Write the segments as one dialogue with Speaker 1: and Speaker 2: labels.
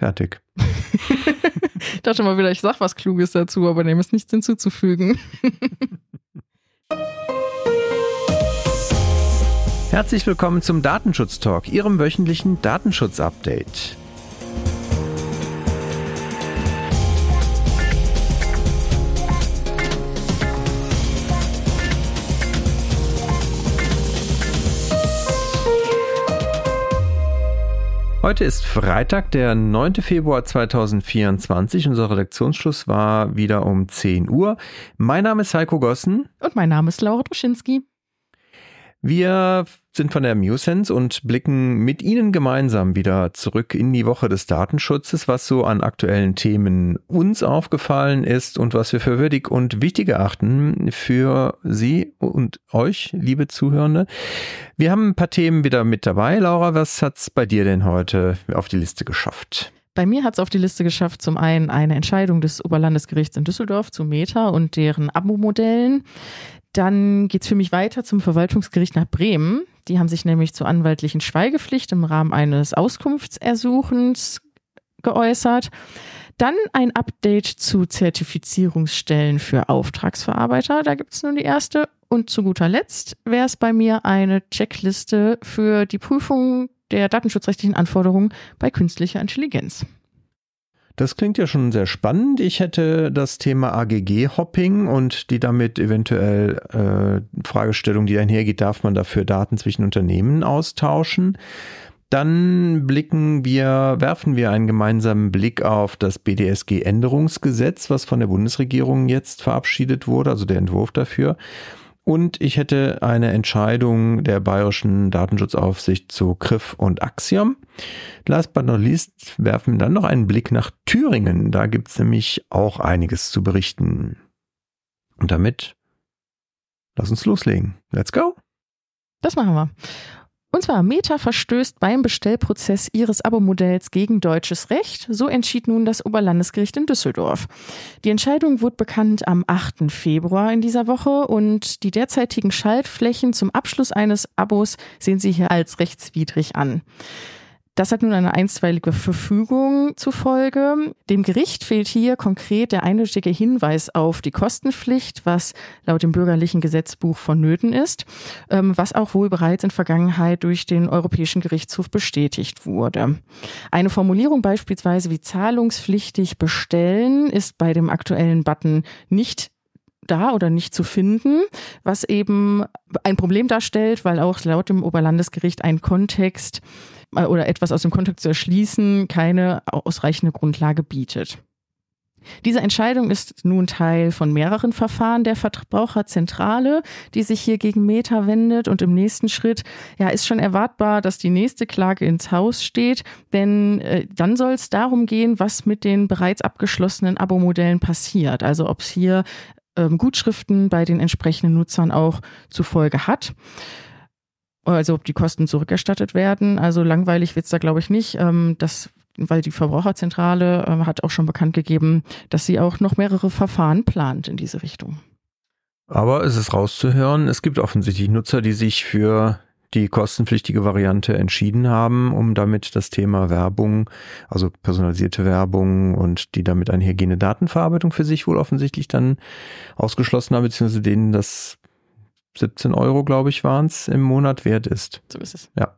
Speaker 1: Fertig.
Speaker 2: ich dachte mal wieder, ich sag was Kluges dazu, aber dem ist nichts hinzuzufügen.
Speaker 1: Herzlich willkommen zum Datenschutz Talk, Ihrem wöchentlichen Datenschutz-Update. Heute ist Freitag, der 9. Februar 2024. Unser Redaktionsschluss war wieder um 10 Uhr. Mein Name ist Heiko Gossen.
Speaker 2: Und mein Name ist Laura Duschinski.
Speaker 1: Wir sind von der MuSense und blicken mit Ihnen gemeinsam wieder zurück in die Woche des Datenschutzes, was so an aktuellen Themen uns aufgefallen ist und was wir für würdig und wichtig erachten für Sie und euch, liebe Zuhörende. Wir haben ein paar Themen wieder mit dabei. Laura, was hat's bei dir denn heute auf die Liste geschafft?
Speaker 2: Bei mir hat es auf die Liste geschafft, zum einen eine Entscheidung des Oberlandesgerichts in Düsseldorf zu Meta und deren Abo-Modellen. Dann geht es für mich weiter zum Verwaltungsgericht nach Bremen. Die haben sich nämlich zur anwaltlichen Schweigepflicht im Rahmen eines Auskunftsersuchens geäußert. Dann ein Update zu Zertifizierungsstellen für Auftragsverarbeiter. Da gibt es nun die erste. Und zu guter Letzt wäre es bei mir eine Checkliste für die Prüfung der datenschutzrechtlichen Anforderungen bei künstlicher Intelligenz.
Speaker 1: Das klingt ja schon sehr spannend. Ich hätte das Thema AGG-Hopping und die damit eventuell äh, Fragestellung, die einhergeht, darf man dafür Daten zwischen Unternehmen austauschen? Dann blicken wir, werfen wir einen gemeinsamen Blick auf das BDSG-Änderungsgesetz, was von der Bundesregierung jetzt verabschiedet wurde, also der Entwurf dafür. Und ich hätte eine Entscheidung der bayerischen Datenschutzaufsicht zu Griff und Axiom. Last but not least werfen wir dann noch einen Blick nach Thüringen. Da gibt es nämlich auch einiges zu berichten. Und damit lass uns loslegen. Let's go.
Speaker 2: Das machen wir. Und zwar Meta verstößt beim Bestellprozess ihres Abo-Modells gegen deutsches Recht. So entschied nun das Oberlandesgericht in Düsseldorf. Die Entscheidung wurde bekannt am 8. Februar in dieser Woche und die derzeitigen Schaltflächen zum Abschluss eines Abos sehen Sie hier als rechtswidrig an. Das hat nun eine einstweilige Verfügung zufolge. Dem Gericht fehlt hier konkret der eindeutige Hinweis auf die Kostenpflicht, was laut dem bürgerlichen Gesetzbuch vonnöten ist, ähm, was auch wohl bereits in Vergangenheit durch den Europäischen Gerichtshof bestätigt wurde. Eine Formulierung beispielsweise wie zahlungspflichtig bestellen ist bei dem aktuellen Button nicht da oder nicht zu finden, was eben ein Problem darstellt, weil auch laut dem Oberlandesgericht ein Kontext äh, oder etwas aus dem Kontext zu erschließen keine ausreichende Grundlage bietet. Diese Entscheidung ist nun Teil von mehreren Verfahren der Verbraucherzentrale, die sich hier gegen Meta wendet. Und im nächsten Schritt ja, ist schon erwartbar, dass die nächste Klage ins Haus steht, denn äh, dann soll es darum gehen, was mit den bereits abgeschlossenen Abo-Modellen passiert. Also ob es hier ähm, Gutschriften bei den entsprechenden Nutzern auch zufolge hat also ob die Kosten zurückerstattet werden. Also langweilig wird's da, glaube ich, nicht. Ähm, das, weil die Verbraucherzentrale äh, hat auch schon bekannt gegeben, dass sie auch noch mehrere Verfahren plant in diese Richtung.
Speaker 1: Aber es ist rauszuhören, es gibt offensichtlich Nutzer, die sich für die kostenpflichtige Variante entschieden haben, um damit das Thema Werbung, also personalisierte Werbung und die damit einhergehende Datenverarbeitung für sich wohl offensichtlich dann ausgeschlossen haben, beziehungsweise denen das 17 Euro, glaube ich, waren es im Monat wert ist.
Speaker 2: So ist es.
Speaker 1: Ja.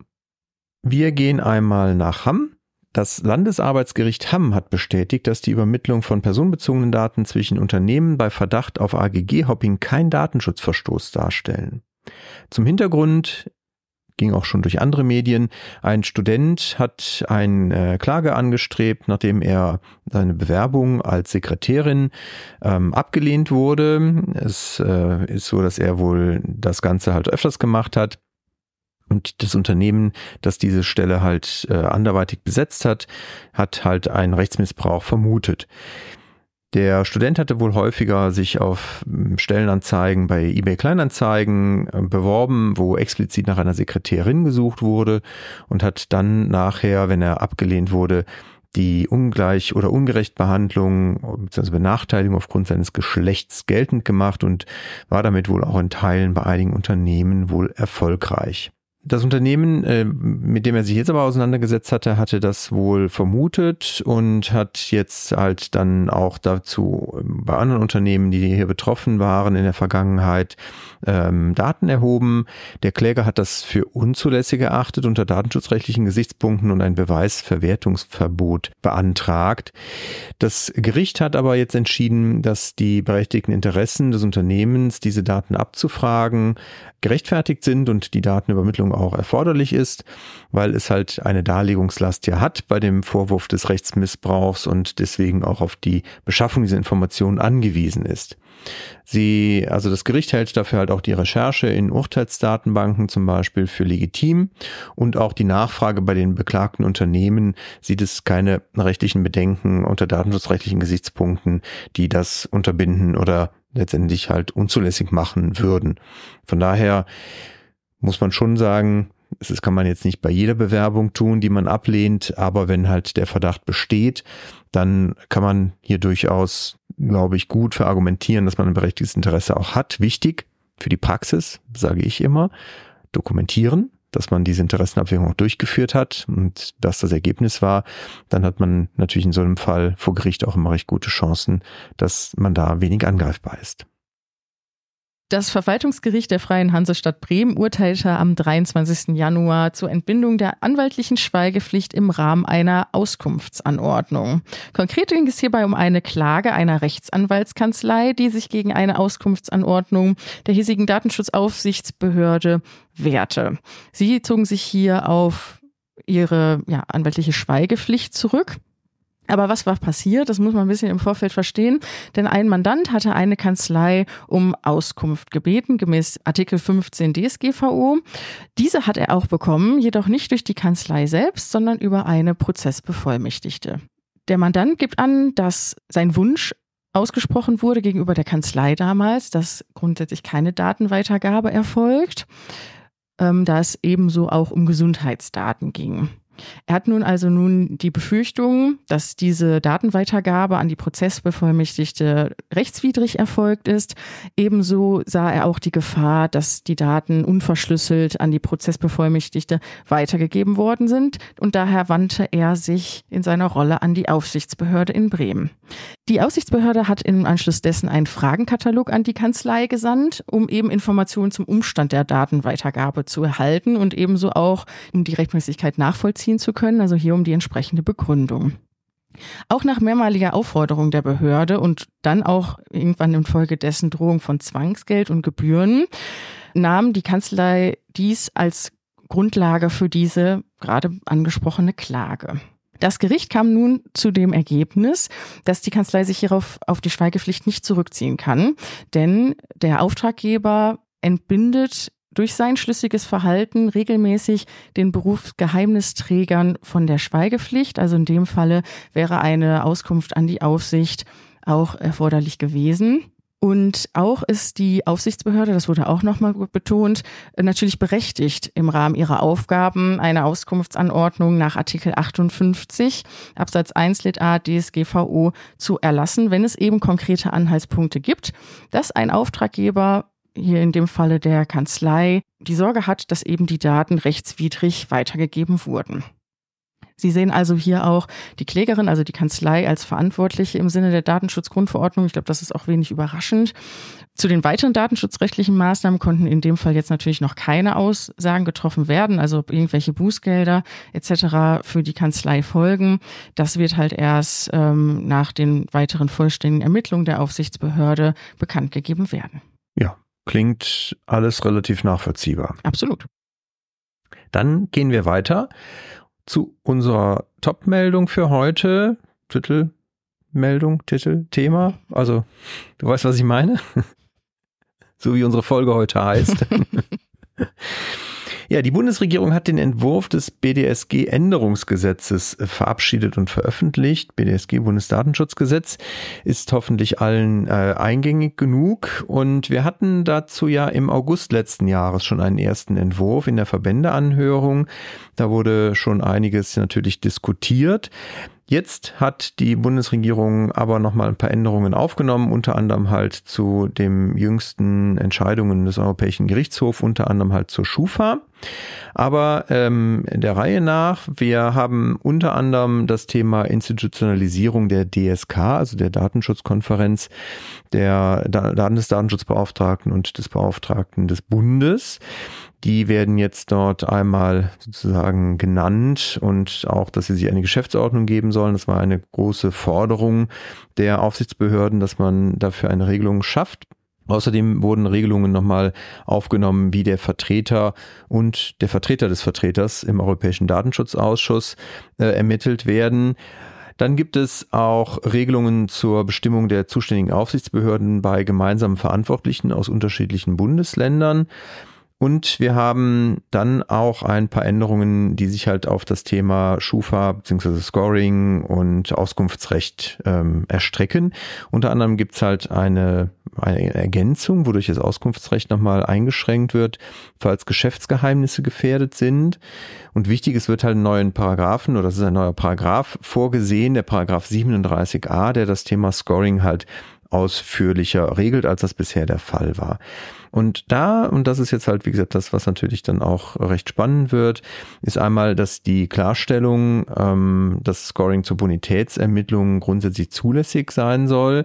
Speaker 1: Wir gehen einmal nach Hamm. Das Landesarbeitsgericht Hamm hat bestätigt, dass die Übermittlung von personenbezogenen Daten zwischen Unternehmen bei Verdacht auf AGG-Hopping kein Datenschutzverstoß darstellen. Zum Hintergrund ging auch schon durch andere Medien. Ein Student hat eine äh, Klage angestrebt, nachdem er seine Bewerbung als Sekretärin ähm, abgelehnt wurde. Es äh, ist so, dass er wohl das Ganze halt öfters gemacht hat. Und das Unternehmen, das diese Stelle halt äh, anderweitig besetzt hat, hat halt einen Rechtsmissbrauch vermutet. Der Student hatte wohl häufiger sich auf hm, Stellenanzeigen bei eBay Kleinanzeigen äh, beworben, wo explizit nach einer Sekretärin gesucht wurde und hat dann nachher, wenn er abgelehnt wurde, die Ungleich- oder Ungerechtbehandlung bzw. Benachteiligung aufgrund seines Geschlechts geltend gemacht und war damit wohl auch in Teilen bei einigen Unternehmen wohl erfolgreich. Das Unternehmen, äh, mit dem er sich jetzt aber auseinandergesetzt hatte, hatte das wohl vermutet und hat jetzt halt dann auch dazu ähm, bei anderen Unternehmen, die hier betroffen waren in der Vergangenheit, ähm, Daten erhoben. Der Kläger hat das für unzulässig erachtet unter datenschutzrechtlichen Gesichtspunkten und ein Beweisverwertungsverbot beantragt. Das Gericht hat aber jetzt entschieden, dass die berechtigten Interessen des Unternehmens, diese Daten abzufragen, gerechtfertigt sind und die Datenübermittlung auch erforderlich ist, weil es halt eine Darlegungslast ja hat bei dem Vorwurf des Rechtsmissbrauchs und deswegen auch auf die Beschaffung dieser Informationen angewiesen ist. Sie, also das Gericht hält dafür halt auch die Recherche in Urteilsdatenbanken zum Beispiel für legitim und auch die Nachfrage bei den beklagten Unternehmen sieht es keine rechtlichen Bedenken unter datenschutzrechtlichen Gesichtspunkten, die das unterbinden oder letztendlich halt unzulässig machen würden. Von daher muss man schon sagen, das kann man jetzt nicht bei jeder Bewerbung tun, die man ablehnt, aber wenn halt der Verdacht besteht, dann kann man hier durchaus, glaube ich, gut verargumentieren, dass man ein berechtigtes Interesse auch hat. Wichtig für die Praxis, sage ich immer, dokumentieren, dass man diese Interessenabwägung auch durchgeführt hat und dass das Ergebnis war, dann hat man natürlich in so einem Fall vor Gericht auch immer recht gute Chancen, dass man da wenig angreifbar ist.
Speaker 2: Das Verwaltungsgericht der Freien Hansestadt Bremen urteilte am 23. Januar zur Entbindung der anwaltlichen Schweigepflicht im Rahmen einer Auskunftsanordnung. Konkret ging es hierbei um eine Klage einer Rechtsanwaltskanzlei, die sich gegen eine Auskunftsanordnung der hiesigen Datenschutzaufsichtsbehörde wehrte. Sie zogen sich hier auf ihre ja, anwaltliche Schweigepflicht zurück. Aber was war passiert? Das muss man ein bisschen im Vorfeld verstehen. Denn ein Mandant hatte eine Kanzlei um Auskunft gebeten, gemäß Artikel 15 DSGVO. Diese hat er auch bekommen, jedoch nicht durch die Kanzlei selbst, sondern über eine Prozessbevollmächtigte. Der Mandant gibt an, dass sein Wunsch ausgesprochen wurde gegenüber der Kanzlei damals, dass grundsätzlich keine Datenweitergabe erfolgt, ähm, da es ebenso auch um Gesundheitsdaten ging. Er hat nun also nun die Befürchtung, dass diese Datenweitergabe an die Prozessbevollmächtigte rechtswidrig erfolgt ist. Ebenso sah er auch die Gefahr, dass die Daten unverschlüsselt an die Prozessbevollmächtigte weitergegeben worden sind und daher wandte er sich in seiner Rolle an die Aufsichtsbehörde in Bremen. Die Aufsichtsbehörde hat im Anschluss dessen einen Fragenkatalog an die Kanzlei gesandt, um eben Informationen zum Umstand der Datenweitergabe zu erhalten und ebenso auch um die Rechtmäßigkeit nachvollziehen zu können, also hier um die entsprechende Begründung. Auch nach mehrmaliger Aufforderung der Behörde und dann auch irgendwann infolgedessen Drohung von Zwangsgeld und Gebühren nahm die Kanzlei dies als Grundlage für diese gerade angesprochene Klage. Das Gericht kam nun zu dem Ergebnis, dass die Kanzlei sich hierauf auf die Schweigepflicht nicht zurückziehen kann, denn der Auftraggeber entbindet durch sein schlüssiges Verhalten regelmäßig den Berufsgeheimnisträgern von der Schweigepflicht. Also in dem Falle wäre eine Auskunft an die Aufsicht auch erforderlich gewesen. Und auch ist die Aufsichtsbehörde, das wurde auch nochmal betont, natürlich berechtigt, im Rahmen ihrer Aufgaben eine Auskunftsanordnung nach Artikel 58 Absatz 1 Lit A DSGVO zu erlassen, wenn es eben konkrete Anhaltspunkte gibt, dass ein Auftraggeber hier in dem Falle der Kanzlei die Sorge hat, dass eben die Daten rechtswidrig weitergegeben wurden. Sie sehen also hier auch die Klägerin, also die Kanzlei, als Verantwortliche im Sinne der Datenschutzgrundverordnung. Ich glaube, das ist auch wenig überraschend. Zu den weiteren datenschutzrechtlichen Maßnahmen konnten in dem Fall jetzt natürlich noch keine Aussagen getroffen werden, also ob irgendwelche Bußgelder etc. für die Kanzlei folgen. Das wird halt erst ähm, nach den weiteren vollständigen Ermittlungen der Aufsichtsbehörde bekannt gegeben werden.
Speaker 1: Ja, klingt alles relativ nachvollziehbar.
Speaker 2: Absolut.
Speaker 1: Dann gehen wir weiter zu unserer Top-Meldung für heute. Titelmeldung, Titel, Thema. Also, du weißt, was ich meine? so wie unsere Folge heute heißt. Ja, die Bundesregierung hat den Entwurf des BDSG-Änderungsgesetzes verabschiedet und veröffentlicht. BDSG, Bundesdatenschutzgesetz, ist hoffentlich allen äh, eingängig genug. Und wir hatten dazu ja im August letzten Jahres schon einen ersten Entwurf in der Verbändeanhörung. Da wurde schon einiges natürlich diskutiert. Jetzt hat die Bundesregierung aber nochmal ein paar Änderungen aufgenommen, unter anderem halt zu den jüngsten Entscheidungen des Europäischen Gerichtshofs, unter anderem halt zur Schufa. Aber ähm, der Reihe nach, wir haben unter anderem das Thema Institutionalisierung der DSK, also der Datenschutzkonferenz der Landesdatenschutzbeauftragten und des Beauftragten des Bundes. Die werden jetzt dort einmal sozusagen genannt und auch, dass sie sich eine Geschäftsordnung geben sollen. Das war eine große Forderung der Aufsichtsbehörden, dass man dafür eine Regelung schafft. Außerdem wurden Regelungen nochmal aufgenommen, wie der Vertreter und der Vertreter des Vertreters im Europäischen Datenschutzausschuss äh, ermittelt werden. Dann gibt es auch Regelungen zur Bestimmung der zuständigen Aufsichtsbehörden bei gemeinsamen Verantwortlichen aus unterschiedlichen Bundesländern. Und wir haben dann auch ein paar Änderungen, die sich halt auf das Thema Schufa bzw. Scoring und Auskunftsrecht ähm, erstrecken. Unter anderem gibt's halt eine, eine Ergänzung, wodurch das Auskunftsrecht nochmal eingeschränkt wird, falls Geschäftsgeheimnisse gefährdet sind. Und wichtig, es wird halt einen neuen Paragraphen oder es ist ein neuer Paragraph vorgesehen, der Paragraph 37a, der das Thema Scoring halt ausführlicher regelt, als das bisher der Fall war. Und da, und das ist jetzt halt, wie gesagt, das, was natürlich dann auch recht spannend wird, ist einmal, dass die Klarstellung, ähm, dass Scoring zur Bonitätsermittlung grundsätzlich zulässig sein soll,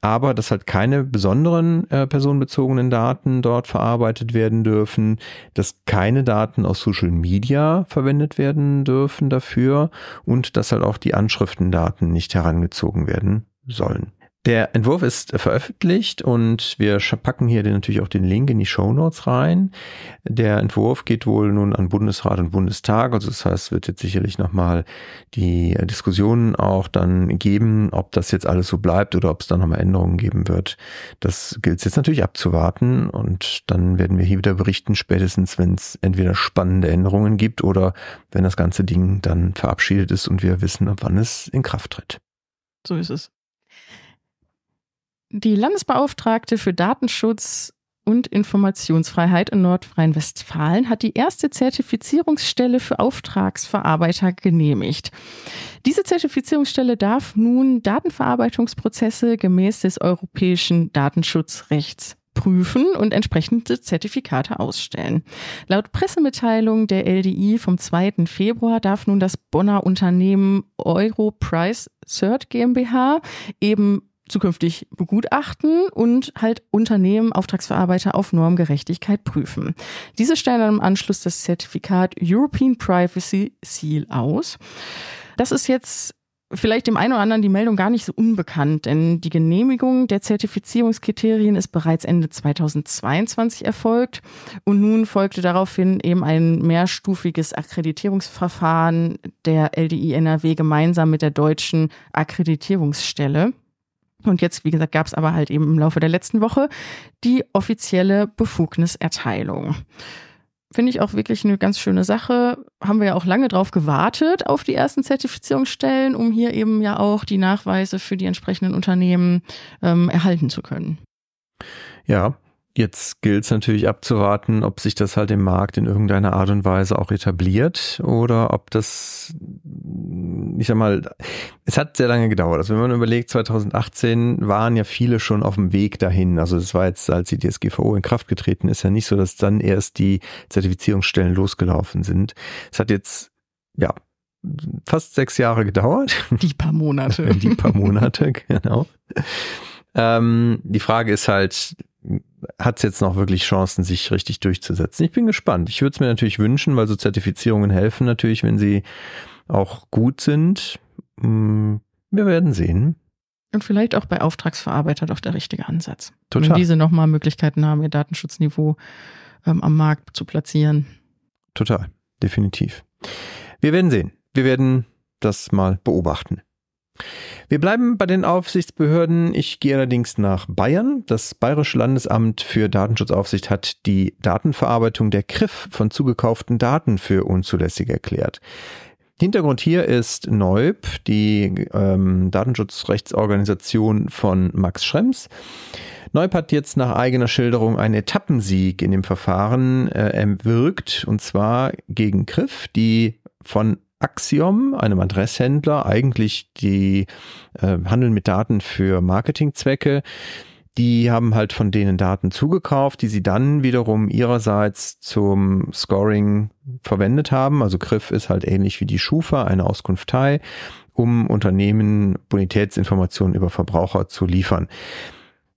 Speaker 1: aber dass halt keine besonderen äh, personenbezogenen Daten dort verarbeitet werden dürfen, dass keine Daten aus Social Media verwendet werden dürfen dafür und dass halt auch die Anschriftendaten nicht herangezogen werden sollen. Der Entwurf ist veröffentlicht und wir packen hier natürlich auch den Link in die Show Notes rein. Der Entwurf geht wohl nun an Bundesrat und Bundestag, also das heißt, es wird jetzt sicherlich nochmal die Diskussionen auch dann geben, ob das jetzt alles so bleibt oder ob es da nochmal Änderungen geben wird. Das gilt es jetzt natürlich abzuwarten und dann werden wir hier wieder berichten, spätestens wenn es entweder spannende Änderungen gibt oder wenn das ganze Ding dann verabschiedet ist und wir wissen, ab wann es in Kraft tritt.
Speaker 2: So ist es. Die Landesbeauftragte für Datenschutz und Informationsfreiheit in Nordrhein-Westfalen hat die erste Zertifizierungsstelle für Auftragsverarbeiter genehmigt. Diese Zertifizierungsstelle darf nun Datenverarbeitungsprozesse gemäß des europäischen Datenschutzrechts prüfen und entsprechende Zertifikate ausstellen. Laut Pressemitteilung der LDI vom 2. Februar darf nun das Bonner Unternehmen Europrice Cert GmbH eben zukünftig begutachten und halt Unternehmen, Auftragsverarbeiter auf Normgerechtigkeit prüfen. Diese stellen dann im Anschluss das Zertifikat European Privacy Seal aus. Das ist jetzt vielleicht dem einen oder anderen die Meldung gar nicht so unbekannt, denn die Genehmigung der Zertifizierungskriterien ist bereits Ende 2022 erfolgt und nun folgte daraufhin eben ein mehrstufiges Akkreditierungsverfahren der LDI NRW gemeinsam mit der deutschen Akkreditierungsstelle. Und jetzt, wie gesagt, gab es aber halt eben im Laufe der letzten Woche die offizielle Befugniserteilung. Finde ich auch wirklich eine ganz schöne Sache. Haben wir ja auch lange drauf gewartet auf die ersten Zertifizierungsstellen, um hier eben ja auch die Nachweise für die entsprechenden Unternehmen ähm, erhalten zu können.
Speaker 1: Ja, Jetzt gilt es natürlich abzuwarten, ob sich das halt im Markt in irgendeiner Art und Weise auch etabliert oder ob das, ich sag mal, es hat sehr lange gedauert. Also wenn man überlegt, 2018 waren ja viele schon auf dem Weg dahin. Also das war jetzt, als die DSGVO in Kraft getreten ist, ja nicht so, dass dann erst die Zertifizierungsstellen losgelaufen sind. Es hat jetzt, ja, fast sechs Jahre gedauert.
Speaker 2: Die paar Monate.
Speaker 1: die paar Monate, genau. Ähm, die Frage ist halt, hat es jetzt noch wirklich Chancen, sich richtig durchzusetzen? Ich bin gespannt. Ich würde es mir natürlich wünschen, weil so Zertifizierungen helfen natürlich, wenn sie auch gut sind. Hm, wir werden sehen.
Speaker 2: Und vielleicht auch bei Auftragsverarbeiter doch der richtige Ansatz.
Speaker 1: Total.
Speaker 2: Wenn diese nochmal Möglichkeiten haben, ihr Datenschutzniveau ähm, am Markt zu platzieren.
Speaker 1: Total, definitiv. Wir werden sehen. Wir werden das mal beobachten. Wir bleiben bei den Aufsichtsbehörden. Ich gehe allerdings nach Bayern. Das Bayerische Landesamt für Datenschutzaufsicht hat die Datenverarbeitung der KRIF von zugekauften Daten für unzulässig erklärt. Hintergrund hier ist Neub, die ähm, Datenschutzrechtsorganisation von Max Schrems. Neub hat jetzt nach eigener Schilderung einen Etappensieg in dem Verfahren äh, erwirkt, und zwar gegen Griff, die von Axiom, einem Adresshändler, eigentlich die äh, handeln mit Daten für Marketingzwecke, Die haben halt von denen Daten zugekauft, die sie dann wiederum ihrerseits zum Scoring verwendet haben. Also Griff ist halt ähnlich wie die Schufa, eine Auskunftei, um Unternehmen Bonitätsinformationen über Verbraucher zu liefern.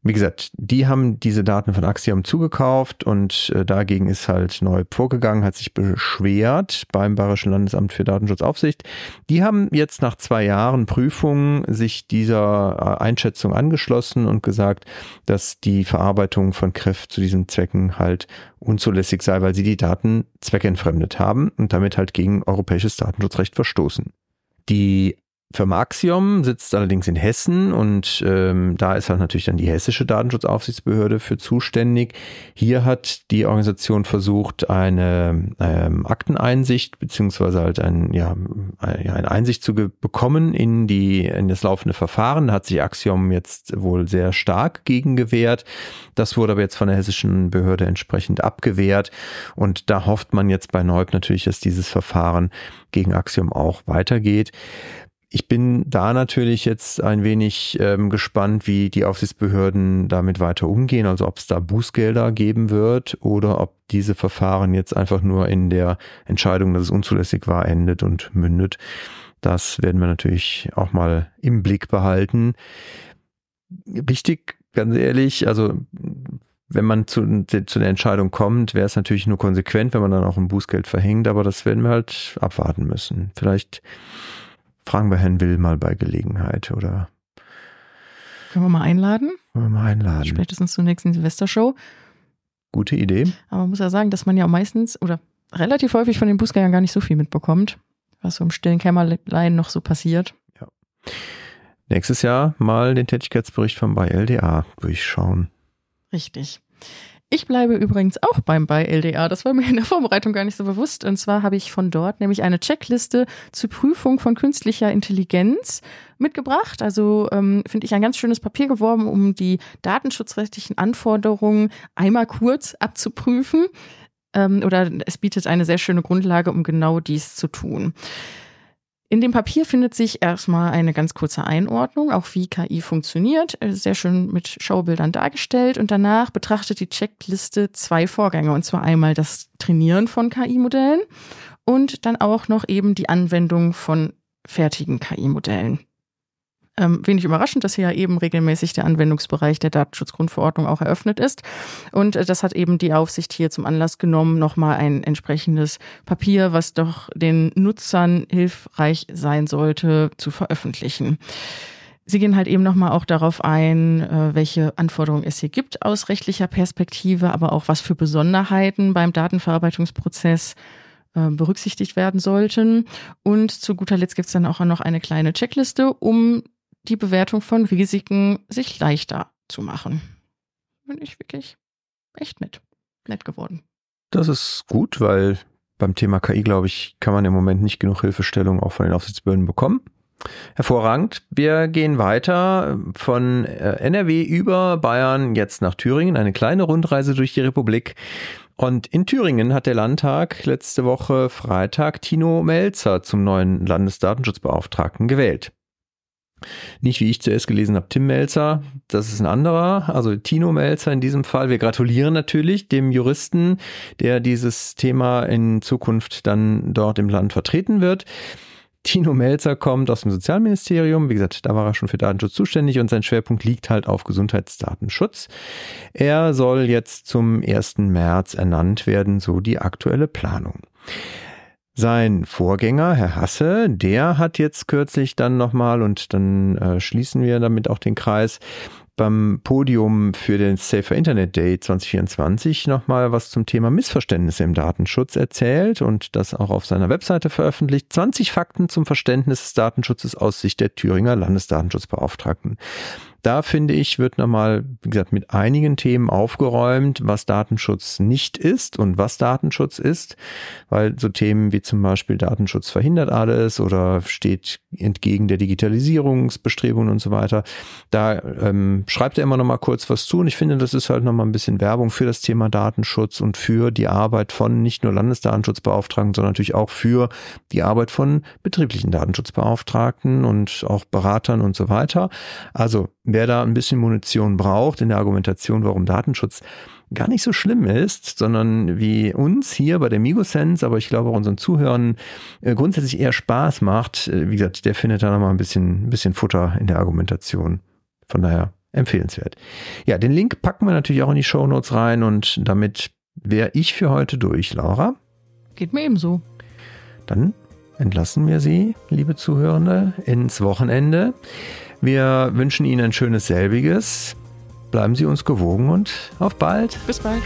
Speaker 1: Wie gesagt, die haben diese Daten von Axiom zugekauft und äh, dagegen ist halt neu vorgegangen, hat sich beschwert beim Bayerischen Landesamt für Datenschutzaufsicht. Die haben jetzt nach zwei Jahren Prüfung sich dieser äh, Einschätzung angeschlossen und gesagt, dass die Verarbeitung von Kräft zu diesen Zwecken halt unzulässig sei, weil sie die Daten zweckentfremdet haben und damit halt gegen europäisches Datenschutzrecht verstoßen. Die Firma Axiom sitzt allerdings in Hessen und ähm, da ist halt natürlich dann die hessische Datenschutzaufsichtsbehörde für zuständig. Hier hat die Organisation versucht, eine ähm, Akteneinsicht beziehungsweise halt ein, ja, eine Einsicht zu bekommen in die in das laufende Verfahren. Da hat sich Axiom jetzt wohl sehr stark gegen gewehrt. Das wurde aber jetzt von der hessischen Behörde entsprechend abgewehrt und da hofft man jetzt bei Neub natürlich, dass dieses Verfahren gegen Axiom auch weitergeht. Ich bin da natürlich jetzt ein wenig ähm, gespannt, wie die Aufsichtsbehörden damit weiter umgehen, also ob es da Bußgelder geben wird oder ob diese Verfahren jetzt einfach nur in der Entscheidung, dass es unzulässig war, endet und mündet. Das werden wir natürlich auch mal im Blick behalten. Wichtig, ganz ehrlich, also wenn man zu, zu der Entscheidung kommt, wäre es natürlich nur konsequent, wenn man dann auch ein Bußgeld verhängt, aber das werden wir halt abwarten müssen. Vielleicht Fragen wir Herrn Will mal bei Gelegenheit, oder?
Speaker 2: Können wir mal einladen?
Speaker 1: Können wir mal einladen.
Speaker 2: Spätestens zur nächsten Silvestershow.
Speaker 1: Gute Idee.
Speaker 2: Aber man muss ja sagen, dass man ja auch meistens oder relativ häufig von den Bußgängern gar nicht so viel mitbekommt, was so im stillen Kämmerlein noch so passiert. Ja.
Speaker 1: Nächstes Jahr mal den Tätigkeitsbericht von bei LDA durchschauen.
Speaker 2: Richtig. Ich bleibe übrigens auch beim bei LDA. Das war mir in der Vorbereitung gar nicht so bewusst. Und zwar habe ich von dort nämlich eine Checkliste zur Prüfung von künstlicher Intelligenz mitgebracht. Also ähm, finde ich ein ganz schönes Papier geworben, um die datenschutzrechtlichen Anforderungen einmal kurz abzuprüfen. Ähm, oder es bietet eine sehr schöne Grundlage, um genau dies zu tun. In dem Papier findet sich erstmal eine ganz kurze Einordnung, auch wie KI funktioniert, äh, sehr schön mit Schaubildern dargestellt. Und danach betrachtet die Checkliste zwei Vorgänge, und zwar einmal das Trainieren von KI-Modellen und dann auch noch eben die Anwendung von fertigen KI-Modellen. Ähm, wenig überraschend, dass hier ja eben regelmäßig der Anwendungsbereich der Datenschutzgrundverordnung auch eröffnet ist. Und äh, das hat eben die Aufsicht hier zum Anlass genommen, nochmal ein entsprechendes Papier, was doch den Nutzern hilfreich sein sollte, zu veröffentlichen. Sie gehen halt eben nochmal auch darauf ein, äh, welche Anforderungen es hier gibt aus rechtlicher Perspektive, aber auch was für Besonderheiten beim Datenverarbeitungsprozess äh, berücksichtigt werden sollten. Und zu guter Letzt gibt es dann auch noch eine kleine Checkliste, um die Bewertung von Risiken sich leichter zu machen. Bin ich wirklich echt nett. Nett geworden.
Speaker 1: Das ist gut, weil beim Thema KI, glaube ich, kann man im Moment nicht genug Hilfestellung auch von den Aufsichtsbehörden bekommen. Hervorragend. Wir gehen weiter von äh, NRW über Bayern jetzt nach Thüringen. Eine kleine Rundreise durch die Republik. Und in Thüringen hat der Landtag letzte Woche Freitag Tino Melzer zum neuen Landesdatenschutzbeauftragten gewählt. Nicht wie ich zuerst gelesen habe, Tim Melzer, das ist ein anderer, also Tino Melzer in diesem Fall. Wir gratulieren natürlich dem Juristen, der dieses Thema in Zukunft dann dort im Land vertreten wird. Tino Melzer kommt aus dem Sozialministerium. Wie gesagt, da war er schon für Datenschutz zuständig und sein Schwerpunkt liegt halt auf Gesundheitsdatenschutz. Er soll jetzt zum 1. März ernannt werden, so die aktuelle Planung. Sein Vorgänger, Herr Hasse, der hat jetzt kürzlich dann nochmal, und dann äh, schließen wir damit auch den Kreis, beim Podium für den Safer Internet Day 2024 nochmal was zum Thema Missverständnisse im Datenschutz erzählt und das auch auf seiner Webseite veröffentlicht. 20 Fakten zum Verständnis des Datenschutzes aus Sicht der Thüringer Landesdatenschutzbeauftragten. Da finde ich, wird nochmal, wie gesagt, mit einigen Themen aufgeräumt, was Datenschutz nicht ist und was Datenschutz ist, weil so Themen wie zum Beispiel Datenschutz verhindert alles oder steht entgegen der Digitalisierungsbestrebungen und so weiter. Da ähm, schreibt er immer nochmal kurz was zu und ich finde, das ist halt nochmal ein bisschen Werbung für das Thema Datenschutz und für die Arbeit von nicht nur Landesdatenschutzbeauftragten, sondern natürlich auch für die Arbeit von betrieblichen Datenschutzbeauftragten und auch Beratern und so weiter. Also wer da ein bisschen Munition braucht in der Argumentation, warum Datenschutz gar nicht so schlimm ist, sondern wie uns hier bei der Migosense, aber ich glaube auch unseren Zuhörern äh, grundsätzlich eher Spaß macht, äh, wie gesagt, der findet da nochmal ein bisschen, ein bisschen Futter in der Argumentation. Von daher empfehlenswert. Ja, den Link packen wir natürlich auch in die Show Notes rein und damit wäre ich für heute durch, Laura.
Speaker 2: Geht mir ebenso.
Speaker 1: Dann entlassen wir Sie, liebe Zuhörende, ins Wochenende. Wir wünschen Ihnen ein schönes selbiges. Bleiben Sie uns gewogen und auf bald.
Speaker 2: Bis bald.